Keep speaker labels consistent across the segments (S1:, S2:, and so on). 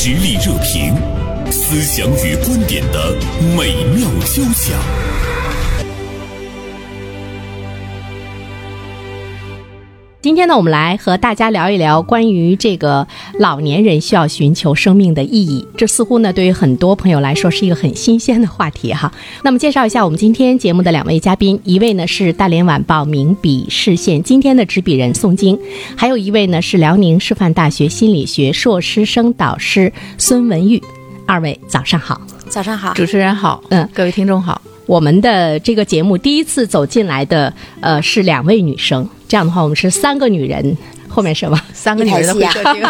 S1: 实力热评，思想与观点的美妙交响。
S2: 今天呢，我们来和大家聊一聊关于这个老年人需要寻求生命的意义。这似乎呢，对于很多朋友来说是一个很新鲜的话题哈。那么，介绍一下我们今天节目的两位嘉宾，一位呢是大连晚报名笔视线今天的执笔人宋晶，还有一位呢是辽宁师范大学心理学硕士生导师孙文玉。二位早上好，
S3: 早上好，
S4: 主持人好，
S2: 嗯，
S4: 各位听众好。
S2: 我们的这个节目第一次走进来的，呃，是两位女生。这样的话，我们是三个女人。后面什么？
S4: 三个女人的会客厅，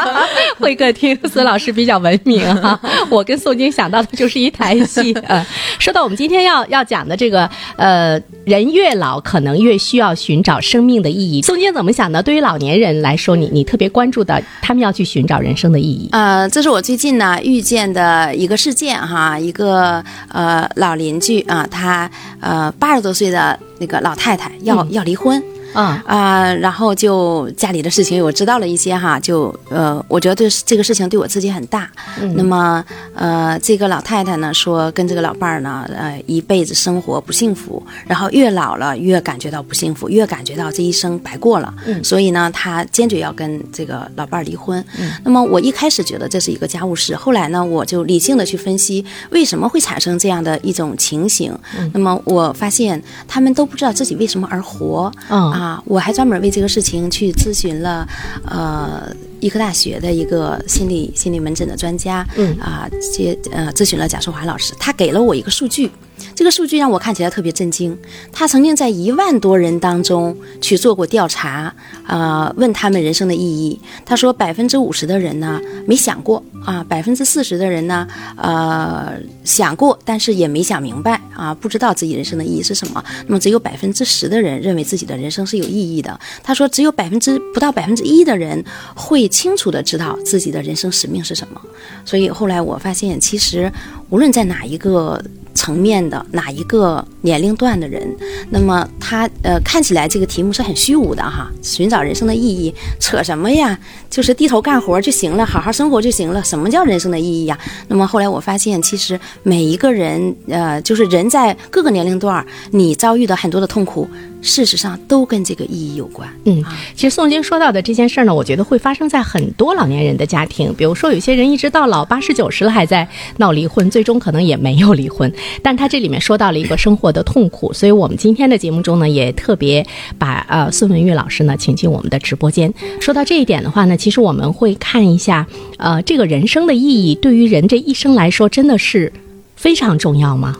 S2: 会客厅。孙老师比较文明哈，我跟宋晶想到的就是一台戏。呃，说到我们今天要要讲的这个，呃，人越老可能越需要寻找生命的意义。宋晶怎么想呢？对于老年人来说，你你特别关注的，他们要去寻找人生的意义。
S3: 呃，这是我最近呢遇见的一个事件哈，一个呃老邻居啊，他呃八十多岁的那个老太太要要离婚。
S2: 啊
S3: 啊，然后就家里的事情我知道了一些哈，就呃，我觉得这这个事情对我刺激很大。那么呃，这个老太太呢说跟这个老伴儿呢，呃，一辈子生活不幸福，然后越老了越感觉到不幸福，越感觉到这一生白过了。嗯所以呢，她坚决要跟这个老伴儿离婚。嗯那么我一开始觉得这是一个家务事，后来呢，我就理性的去分析为什么会产生这样的一种情形。嗯那么我发现他们都不知道自己为什么而活。
S2: 嗯
S3: 啊，我还专门为这个事情去咨询了，呃，医科大学的一个心理心理门诊的专家，
S2: 嗯。
S3: 啊，接呃咨询了贾淑华老师，他给了我一个数据，这个数据让我看起来特别震惊。他曾经在一万多人当中去做过调查，啊，问他们人生的意义。他说百分之五十的人呢没想过啊，百分之四十的人呢，呃，想过，但是也没想明白啊，不知道自己人生的意义是什么。那么只有百分之十的人认为自己的人生是有意义的。他说，只有百分之不到百分之一的人会清楚的知道自己的人生使命是什么。所以后来我发现，其实无论在哪一个层面的哪一个年龄段的人，那么他呃看起来这个题目是很虚无的哈，寻找人生的意义，扯什么呀？就是低头干活就行了，好好生活就行了。什么叫人生的意义呀？那么后来我发现，其实每一个人呃，就是人在各个年龄段，你遭遇的很多的痛苦，事实上都跟这个意义有关。
S2: 嗯，其实宋晶说到的这件事儿呢，我觉得会发生在很多老年人的家庭。比如说，有些人一直到老八十九十了还在闹离婚，最终可能也没有离婚。但他这里面说到了一个生活的痛苦，所以我们今天的节目中呢，也特别把呃孙文玉老师呢请进我们的直播间。说到这一点的话呢，其实我们会看一下，呃，这个人生的意义对于人这一生来说，真的是非常重要吗？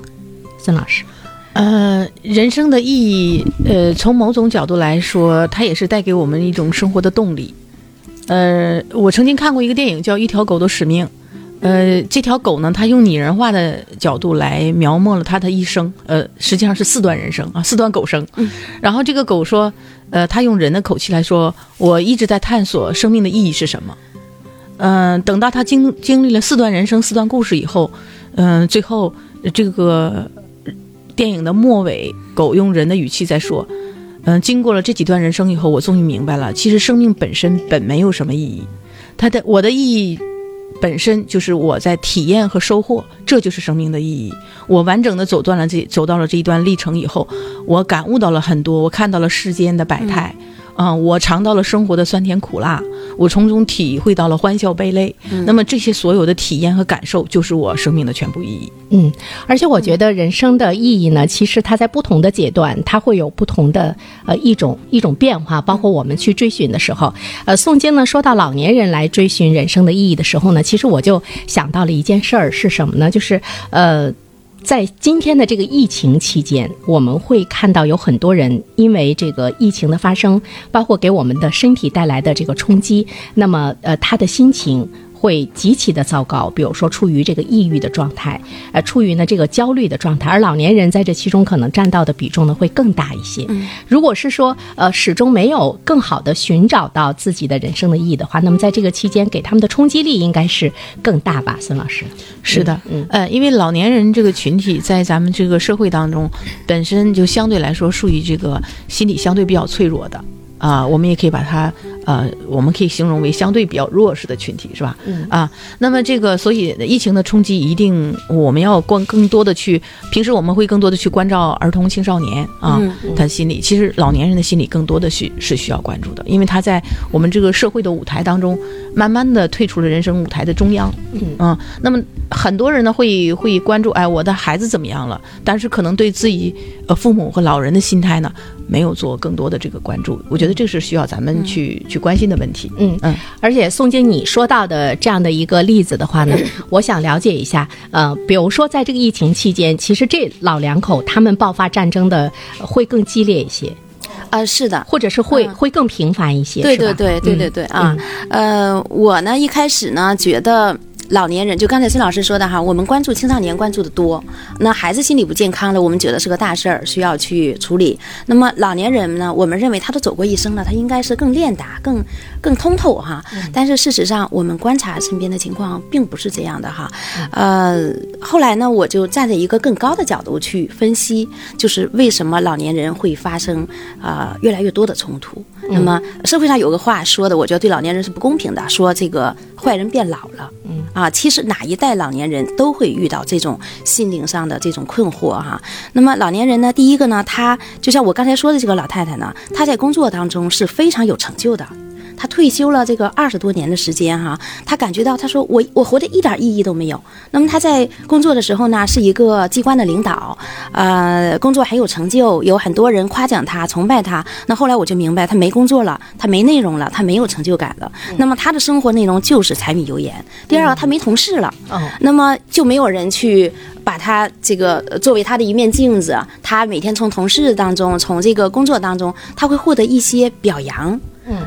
S2: 孙老师，
S4: 呃，人生的意义，呃，从某种角度来说，它也是带给我们一种生活的动力。呃，我曾经看过一个电影叫《一条狗的使命》，呃，这条狗呢，它用拟人化的角度来描摹了它的一生，呃，实际上是四段人生啊，四段狗生。然后这个狗说，呃，它用人的口气来说，我一直在探索生命的意义是什么。嗯、等到它经经历了四段人生、四段故事以后，嗯、最后呃这个电影的末尾，狗用人的语气在说：“嗯、经过了这几段人生以后，我终于明白了，其实生命本身本没有什么意义，它的我的意义本身就是我在体验和收获，这就是生命的意义。我完整的走断了这走到了这一段历程以后，我感悟到了很多，我看到了世间的百态。我尝到了生活的酸甜苦辣，我从中体会到了欢笑悲泪。那么这些所有的体验和感受，就是我生命的全部意义。
S2: 嗯，而且我觉得人生的意义呢，其实它在不同的阶段，它会有不同的呃一种一种变化。包括我们去追寻的时候，呃，宋晶呢说到老年人来追寻人生的意义的时候呢，其实我就想到了一件事儿是什么呢？就是呃。在今天的这个疫情期间，我们会看到有很多人因为这个疫情的发生，包括给我们的身体带来的这个冲击，那么呃，他的心情。会极其的糟糕，比如说处于这个抑郁的状态，呃，处于呢这个焦虑的状态，而老年人在这其中可能占到的比重呢会更大一些。如果是说呃始终没有更好的寻找到自己的人生的意义的话，那么在这个期间给他们的冲击力应该是更大吧，孙老师。
S4: 是的，
S2: 嗯
S4: 呃，因为老年人这个群体在咱们这个社会当中，本身就相对来说属于这个心理相对比较脆弱的啊、我们也可以把它呃，我们可以形容为相对比较弱势的群体，是吧？嗯啊，那么这个，所以疫情的冲击一定我们要关更多的去，平时我们会更多的去关照儿童青少年啊，他心理，其实老年人的心理更多的需是需要关注的，因为他在我们这个社会的舞台当中，慢慢的退出了人生舞台的中央，嗯啊，那么很多人呢会会关注，哎，我的孩子怎么样了？但是可能对自己呃父母和老人的心态呢？没有做更多的这个关注，我觉得这是需要咱们去去关心的问题。
S2: 嗯。嗯，而且宋经你说到的这样的一个例子的话呢，我想了解一下，呃，比如说在这个疫情期间，其实这老两口他们爆发战争的会更激烈一些，
S3: 啊，是的，
S2: 或者是会会更频繁一些，
S3: 对对对对对对啊，呃，我呢一开始呢觉得。老年人就刚才孙老师说的哈，我们关注青少年关注的多，那孩子心理不健康了，我们觉得是个大事儿，需要去处理。那么老年人呢，我们认为他都走过一生了，他应该是更练达、更更通透哈。但是事实上，我们观察身边的情况并不是这样的哈。呃，后来呢，我就站在一个更高的角度去分析，就是为什么老年人会发生啊越来越多的冲突。那么社会上有个话说的，我觉得对老年人是不公平的，说这个坏人变老了。嗯啊，其实哪一代老年人都会遇到这种心灵上的这种困惑哈。那么老年人呢，第一个呢，他就像我刚才说的这个老太太呢，她在工作当中是非常有成就的。他退休了这个二十多年的时间哈，他感觉到他说我我活得一点意义都没有。那么他在工作的时候呢，是一个机关的领导，呃，工作很有成就，有很多人夸奖他、崇拜他。那后来我就明白，他没工作了，他没内容了，他没有成就感了。那么他的生活内容就是柴米油盐。第二个，他没同事了，那么就没有人去把他这个作为他的一面镜子。他每天从同事当中，从这个工作当中，他会获得一些表扬。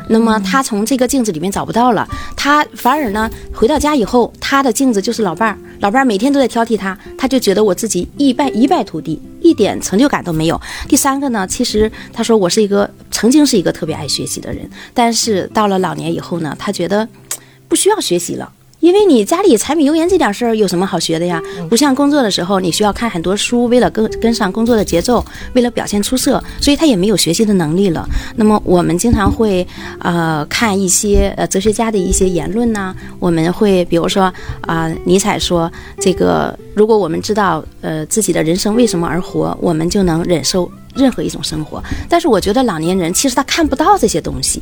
S3: 那么他从这个镜子里面找不到了，他反而呢回到家以后，他的镜子就是老伴儿，老伴儿每天都在挑剔他，他就觉得我自己一败一败涂地，一点成就感都没有。第三个呢，其实他说我是一个曾经是一个特别爱学习的人，但是到了老年以后呢，他觉得不需要学习了。因为你家里柴米油盐这点事儿有什么好学的呀？不像工作的时候，你需要看很多书，为了跟跟上工作的节奏，为了表现出色，所以他也没有学习的能力了。那么我们经常会呃看一些呃哲学家的一些言论呢，我们会比如说啊，尼采说这个，如果我们知道呃自己的人生为什么而活，我们就能忍受任何一种生活。但是我觉得老年人其实他看不到这些东西。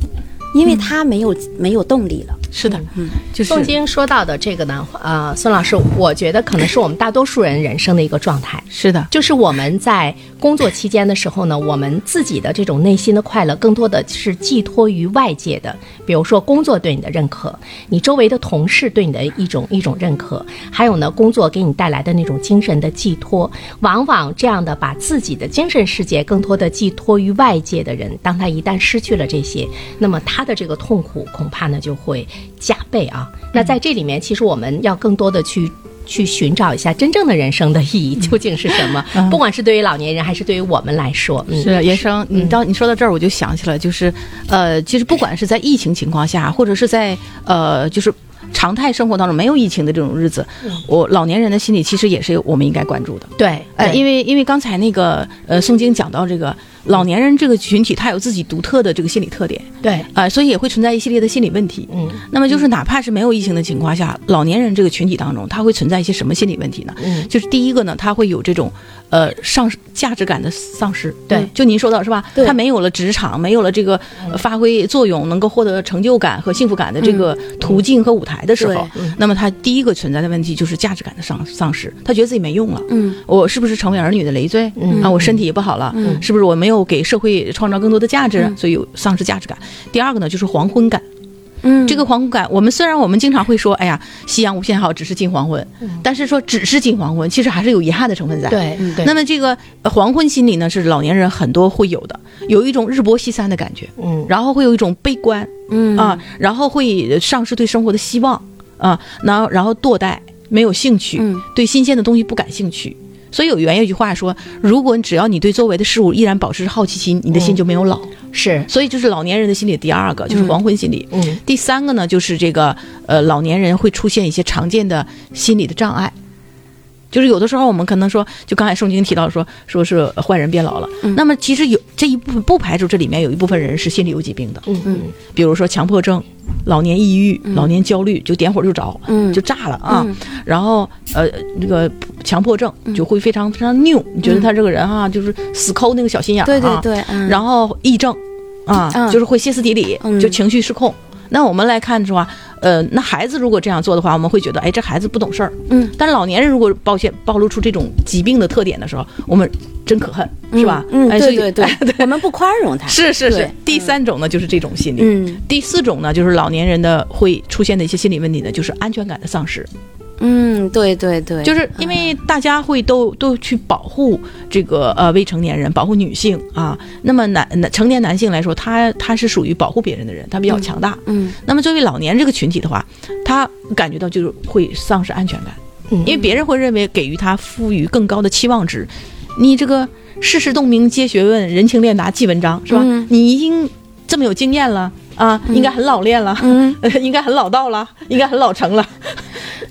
S3: 因为他没有没有动力了，
S4: 是的，
S2: 嗯，就是宋晶说到的这个呢，呃，孙老师，我觉得可能是我们大多数人人生的一个状态，
S4: 是的，
S2: 就是我们在工作期间的时候呢，我们自己的这种内心的快乐，更多的是寄托于外界的，比如说工作对你的认可，你周围的同事对你的一种一种认可，还有呢，工作给你带来的那种精神的寄托，往往这样的把自己的精神世界更多的寄托于外界的人，当他一旦失去了这些，那么他。他的这个痛苦恐怕呢就会加倍啊！那在这里面，其实我们要更多的去去寻找一下真正的人生的意义究竟是什么？不管是对于老年人还是对于我们来说，
S4: 是袁生。你到你说到这儿，我就想起了，就是呃，其实不管是在疫情情况下，或者是在呃，就是常态生活当中没有疫情的这种日子，我老年人的心理其实也是我们应该关注的。
S2: 对，
S4: 呃，因为因为刚才那个呃宋晶讲到这个。老年人这个群体，他有自己独特的这个心理特点，
S2: 对，
S4: 啊，所以也会存在一系列的心理问题。嗯，那么就是哪怕是没有疫情的情况下，老年人这个群体当中，他会存在一些什么心理问题呢？嗯，就是第一个呢，他会有这种。呃，丧价值感的丧失，
S2: 对，
S4: 就您说到是吧？他没有了职场，没有了这个发挥作用、能够获得成就感和幸福感的这个途径和舞台的时候，那么他第一个存在的问题就是价值感的丧丧失，他觉得自己没用了。嗯，我是不是成为儿女的累赘？嗯。啊，我身体也不好了，嗯，是不是我没有给社会创造更多的价值，所以有丧失价值感？第二个呢，就是黄昏感。
S2: 嗯，
S4: 这个黄昏感，我们虽然我们经常会说，哎呀，夕阳无限好，只是近黄昏，但是说只是近黄昏，其实还是有遗憾的成分在。
S2: 对，
S4: 那么这个黄昏心理呢，是老年人很多会有的，有一种日薄西山的感觉，嗯，然后会有一种悲观，嗯。啊，然后会丧失对生活的希望，啊，然后然后堕怠，没有兴趣，对新鲜的东西不感兴趣。所以有原有一句话说，如果你只要你对周围的事物依然保持好奇心，你的心就没有老。
S2: 是，
S4: 所以就是老年人的心理。第二个就是黄昏心理。嗯。第三个呢，就是这个呃，老年人会出现一些常见的心理的障碍。就是有的时候我们可能说，就刚才宋晶提到说，说是坏人变老了，嗯那么其实有这一部分不排除这里面有一部分人是心理有疾病的，
S2: 嗯嗯，
S4: 比如说强迫症、老年抑郁、老年焦虑，就点火就着，
S3: 嗯。
S4: 就炸了啊。
S3: 嗯。
S4: 然后呃，那个强迫症就会非常非常拗，你觉得他这个人哈、就是死抠那个小心眼儿、啊，
S3: 对对对，嗯，
S4: 然后癔症啊，
S3: 嗯。
S4: 就是会歇斯底里，
S3: 嗯。
S4: 就情绪失控。那我们来看的话，呃，那孩子如果这样做的话，我们会觉得，哎，这孩子不懂事儿。
S3: 嗯，
S4: 但是老年人如果暴现暴露出这种疾病的特点的时候，我们真可恨，是吧？
S3: 嗯，对对 对，我们不宽容他，
S4: 是是是。第三种呢，就是这种心理。
S3: 嗯
S4: 第四种呢，就是老年人的会出现的一些心理问题呢，就是安全感的丧失。
S3: 嗯，对对对，
S4: 就是因为大家会都都去保护这个呃未成年人，保护女性啊。那么男男成年男性来说，他他是属于保护别人的人，他比较强大。
S3: 嗯
S4: 那么作为老年这个群体的话，他感觉到就是会丧失安全感，
S2: 嗯
S4: 因为别人会认为给予他赋予更高的期望值。你这个世事洞明皆学问，人情练达即文章，是吧？
S3: 嗯
S4: 你已经这么有经验了啊，应该很老练了，
S3: 嗯
S4: 应该很老道了，应该很老成了。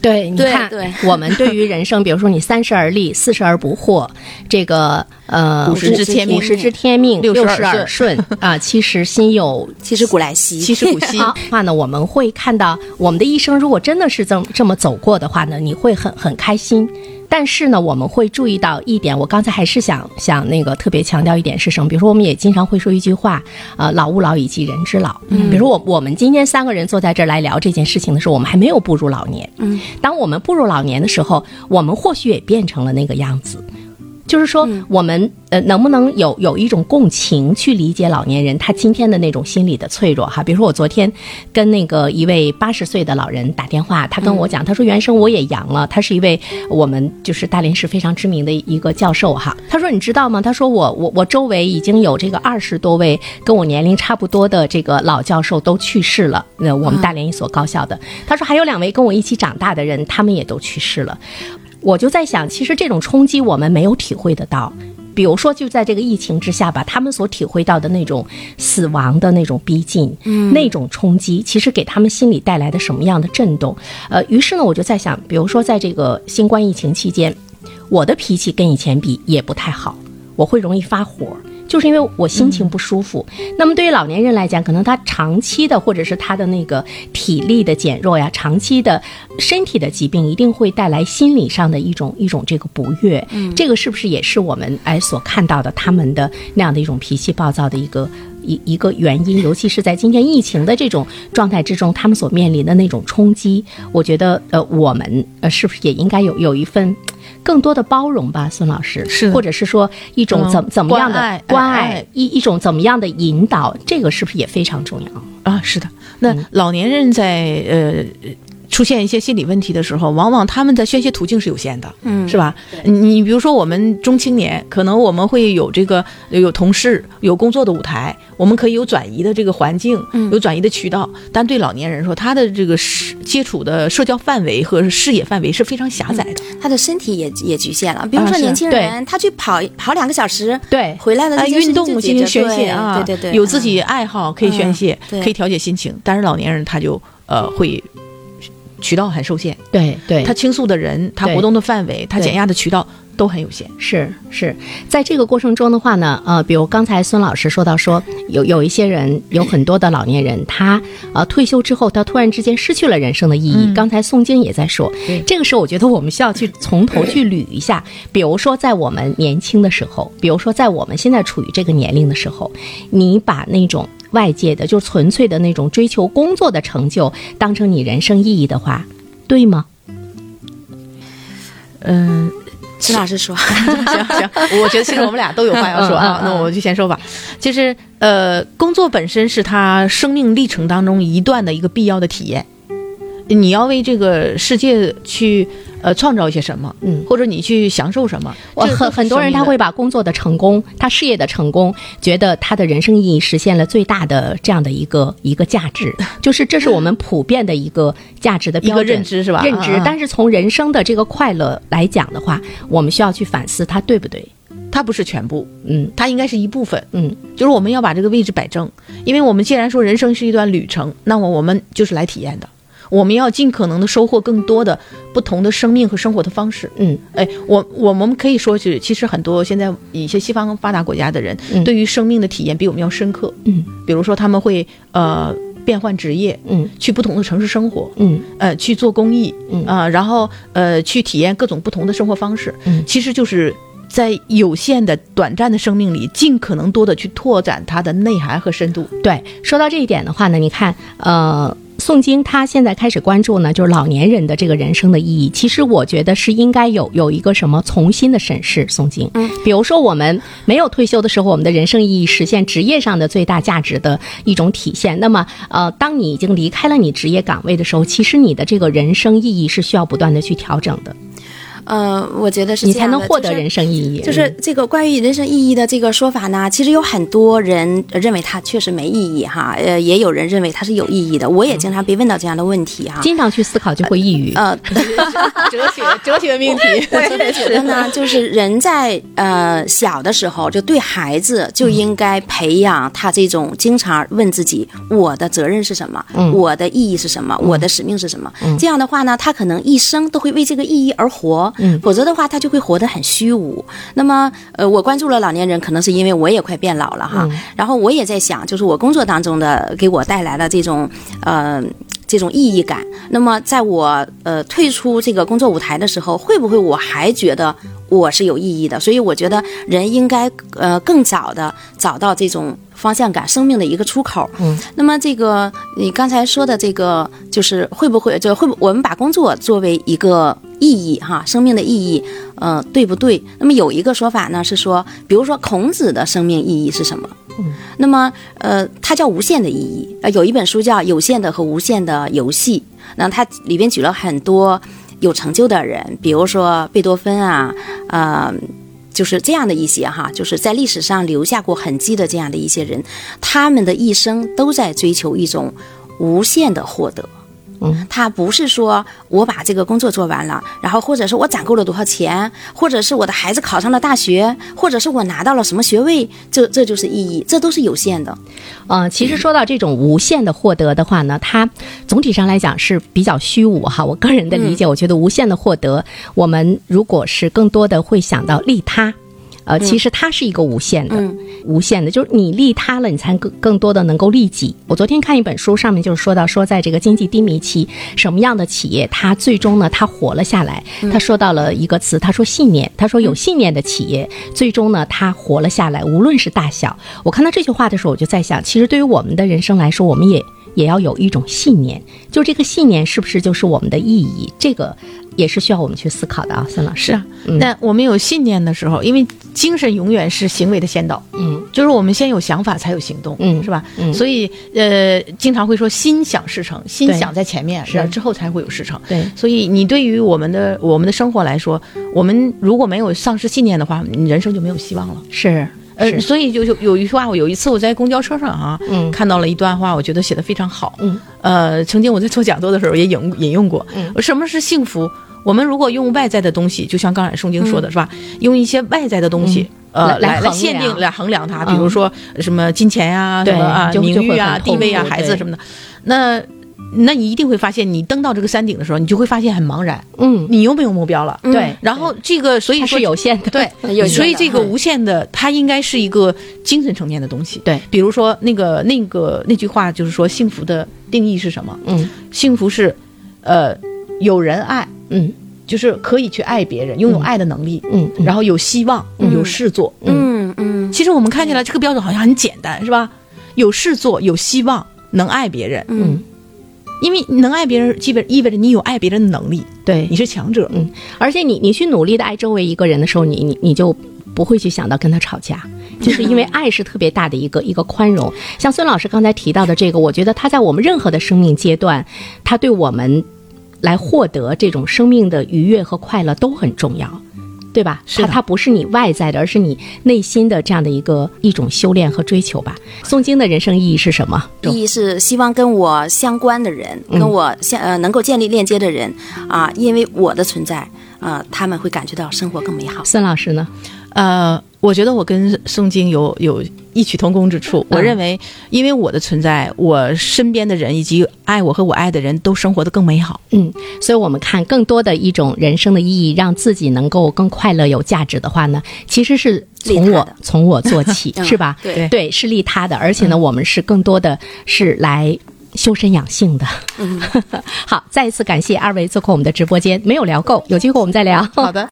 S2: 对，你看，
S3: 对对。
S2: 我们对于人生，比如说你三十而立，四十而不惑，这个呃
S4: 五十知天命
S2: 五十知天命，
S4: 六
S2: 六
S4: 十耳
S2: 顺 啊，七十心有
S3: 七十古来稀，
S4: 七十古稀，
S2: 的话呢，我们会看到我们的一生，如果真的是这么这么走过的话呢，你会很很开心。但是呢，我们会注意到一点，我刚才还是想想那个特别强调一点是什么？比如说，我们也经常会说一句话，呃，老吾老以及人之老。嗯，比如说我我们今天三个人坐在这儿来聊这件事情的时候，我们还没有步入老年。
S3: 嗯，
S2: 当我们步入老年的时候，我们或许也变成了那个样子。就是说，我们呃能不能有有一种共情去理解老年人他今天的那种心理的脆弱哈？比如说我昨天跟那个一位八十岁的老人打电话，他跟我讲，他说原生我也阳了，他是一位我们就是大连市非常知名的一个教授哈。他说你知道吗？他说我我我周围已经有这个二十多位跟我年龄差不多的这个老教授都去世了，那我们大连一所高校的。他说还有两位跟我一起长大的人，他们也都去世了。我就在想，其实这种冲击我们没有体会得到。比如说，就在这个疫情之下吧，他们所体会到的那种死亡的那种逼近，嗯，那种冲击，其实给他们心里带来的什么样的震动？呃，于是呢，我就在想，比如说在这个新冠疫情期间，我的脾气跟以前比也不太好，我会容易发火。就是因为我心情不舒服。那么对于老年人来讲，可能他长期的或者是他的那个体力的减弱呀，长期的身体的疾病，一定会带来心理上的一种一种这个不悦。嗯，这个是不是也是我们哎所看到的他们的那样的一种脾气暴躁的一个一一个原因？尤其是在今天疫情的这种状态之中，他们所面临的那种冲击，我觉得呃，我们呃是不是也应该有有一份。更多的包容吧，孙老师，
S4: 是
S2: 或者是说一种怎、
S4: 嗯
S2: 怎么样的
S4: 关爱
S2: 关
S4: 哎
S2: 爱，一一种怎么样的引导，这个是不是也非常重要？
S4: 啊，是的。那老年人在呃出现一些心理问题的时候，往往他们的宣泄途径是有限的，
S3: 嗯
S4: 是吧？你比如说我们中青年，可能我们会有这个有同事，有工作的舞台，我们可以有转移的这个环境，有转移的渠道。但对老年人说，他的这个视接触的社交范围和视野范围是非常狭窄的。
S3: 他的身体也也局限了。比如说年轻人，他去跑跑两个小时，
S2: 对
S3: 回来了
S4: 运动进行宣泄啊，
S3: 对对对，
S4: 有自己爱好可以宣泄，可以调节心情。但是老年人他就呃会渠道很受限，
S2: 对对，
S4: 他倾诉的人，他活动的范围，他减压的渠道都很有限。
S2: 是是，在这个过程中的话呢，呃，比如刚才孙老师说到说，有有一些人，有很多的老年人，他呃退休之后，他突然之间失去了人生的意义。刚才宋晶也在说，这个时候我觉得我们需要去从头去捋一下，比如说在我们年轻的时候，比如说在我们现在处于这个年龄的时候，你把那种。外界的，就纯粹的那种追求工作的成就，当成你人生意义的话，对吗？
S4: 嗯，
S3: 石老师说，
S4: 行行，我觉得其实我们俩都有话要说啊，那我就先说吧。就是呃，工作本身是他生命历程当中一段的一个必要的体验。你要为这个世界去呃创造一些什么，
S2: 嗯
S4: 或者你去享受什么？
S2: 我
S4: 这都是
S2: 很很多人他会把工作的成功，他事业的成功，觉得他的人生意义实现了最大的这样的一个一个价值，就是这是我们普遍的一个价值的
S4: 一个
S2: 标准
S4: 认知是吧？
S2: 认知。但是从人生的这个快乐来讲的话，我们需要去反思它对不对？
S4: 它不是全部，
S2: 嗯
S4: 它应该是一部分。
S2: 嗯，
S4: 就是我们要把这个位置摆正，因为我们既然说人生是一段旅程，那么我们就是来体验的。我们要尽可能的收获更多的不同的生命和生活的方式。
S2: 嗯，
S4: 哎，我我们可以说是，其实很多现在一些西方发达国家的人，
S2: 嗯。
S4: 对于生命的体验比我们要深刻。
S2: 嗯，
S4: 比如说他们会呃变换职业，
S2: 嗯。
S4: 去不同的城市生活，
S2: 嗯。
S4: 呃，去做公益，
S2: 嗯。
S4: 啊、然后呃，去体验各种不同的生活方式，
S2: 嗯。
S4: 其实就是在有限的、短暂的生命里，尽可能多的去拓展它的内涵和深度。
S2: 对，说到这一点的话呢，你看，呃，诵经他现在开始关注呢，就是老年人的这个人生的意义。其实我觉得是应该有有一个什么重新的审视宋晶。
S3: 嗯，
S2: 比如说我们没有退休的时候，我们的人生意义实现职业上的最大价值的一种体现。那么，呃，当你已经离开了你职业岗位的时候，其实你的这个人生意义是需要不断的去调整的，
S3: 呃，我觉得是
S2: 你才能获得人生意义。
S3: 就是这个关于人生意义的这个说法呢，其实有很多人认为它确实没意义哈，呃，也有人认为它是有意义的。我也经常被问到这样的问题哈。
S2: 经常去思考就会抑郁。
S3: 呃，
S4: 哲学哲学命题，
S3: 我真的觉得呢，就是人在呃小的时候，就对孩子就应该培养他这种经常问自己我的责任是什么，
S2: 嗯
S3: 我的意义是什么，我的使命是什么。这样的话呢，他可能一生都会为这个意义而活，
S2: 嗯
S3: 否则的话他就会活得很虚无。那么呃，我关注了老年人，可能是因为我也快变老了哈，然后我也在想，就是我工作当中的给我带来了这种呃。这种意义感。那么，在我呃退出这个工作舞台的时候，会不会我还觉得我是有意义的？所以我觉得人应该呃更早的找到这种方向感，生命的一个出口。
S2: 嗯，
S3: 那么这个你刚才说的这个，就是会不会就会不我们把工作作为一个意义哈，生命的意义，呃，对不对？那么有一个说法呢是说，比如说孔子的生命意义是什么？那么，呃，它叫无限的意义。呃，有一本书叫《有限的和无限的游戏》，那它里边举了很多有成就的人，比如说贝多芬啊，呃，就是这样的一些哈，就是在历史上留下过痕迹的这样的一些人，他们的一生都在追求一种无限的获得。
S2: 嗯，
S3: 他不是说我把这个工作做完了，然后或者是我攒够了多少钱，或者是我的孩子考上了大学，或者是我拿到了什么学位，这这就是意义，这都是有限的。
S2: 呃，其实说到这种无限的获得的话呢，它总体上来讲是比较虚无哈。我个人的理解，我觉得无限的获得，我们如果是更多的会想到利他。呃，其实它是一个无限的，
S3: 嗯
S2: 无限的，就是你利他了，你才更更多的能够利己。我昨天看一本书，上面就是说到说，在这个经济低迷期，什么样的企业它最终呢，它活了下来。他说到了一个词，他说信念，他说有信念的企业，最终呢，它活了下来，无论是大小。我看到这句话的时候，我就在想，其实对于我们的人生来说，我们也也要有一种信念，就这个信念是不是就是我们的意义？这个也是需要我们去思考的啊，孙老师。
S4: 是啊，那我们有信念的时候，因为精神永远是行为的先导，
S2: 嗯，
S4: 就是我们先有想法才有行动，
S2: 嗯
S4: 是吧？
S2: 嗯
S4: 所以呃，经常会说心想事成，心想在前面，
S2: 是
S4: 然后之后才会有事成。
S2: 对，
S4: 所以你对于我们的我们的生活来说，我们如果没有丧失信念的话，你人生就没有希望了。
S2: 是，
S4: 呃，所以就有有一句话，我有一次我在公交车上啊，
S2: 嗯
S4: 看到了一段话，我觉得写的非常好。
S2: 嗯，
S4: 呃，曾经我在做讲座的时候也引引用过。
S2: 嗯，
S4: 什么是幸福？我们如果用外在的东西，就像刚才宋经说的是吧？用一些外在的东西。呃，
S2: 来来
S4: 限定来衡量它，比
S2: 嗯
S4: 如说什么金钱呀、
S2: 对
S4: 什么啊、名誉啊、地位啊、孩子什么的，那那你一定会发现，你登到这个山顶的时候，你就会发现很茫然，
S2: 嗯，
S4: 你又没有目标了。
S2: 对，
S4: 然后这个，所以说
S2: 是有限的，
S4: 对，
S3: 有限
S4: 所以这个无限的，它应该是一个精神层面的东西。
S2: 对，
S4: 比如说那个那个那句话，就是说幸福的定义是什么？
S2: 嗯。
S4: 幸福是，呃，有人爱，
S2: 嗯
S4: 就是可以去爱别人，拥有爱的能力，
S2: 嗯，
S4: 然后有希望，有事做。
S3: 嗯嗯
S4: 其实我们看起来这个标准好像很简单，是吧？有事做，有希望，能爱别人，
S3: 嗯
S4: 因为能爱别人，基本意味着你有爱别人的能力，
S2: 对
S4: 你，是强者。
S2: 嗯，而且你你去努力的爱周围一个人的时候，你你你就不会去想到跟他吵架，就是因为爱是特别大的一个一个宽容。像孙老师刚才提到的这个，我觉得他在我们任何的生命阶段，他对我们来获得这种生命的愉悦和快乐都很重要。对吧？
S4: 是
S2: 它它不是你外在的，而是你内心的这样的一个一种修炼和追求吧。诵经的人生意义是什么？
S3: 意义是希望跟我相关的人，跟我相呃能够建立链接的人啊，因为我的存在啊，他们会感觉到生活更美好。
S2: 孙老师呢？
S4: 呃，我觉得我跟诵经有有异曲同工之处。我认为，因为我的存在，我身边的人以及爱我和我爱的人都生活的更美好。
S2: 嗯，所以我们看更多的一种人生的意义，让自己能够更快乐、有价值的话呢，其实是从我从我做起，
S3: 嗯
S2: 是吧？
S3: 对
S2: 对，是利他的，而且呢，我们是更多的是来。修身养性的，
S3: 嗯，
S2: 好，再一次感谢二位做客我们的直播间，没有聊够，有机会我们再聊。
S4: 好的。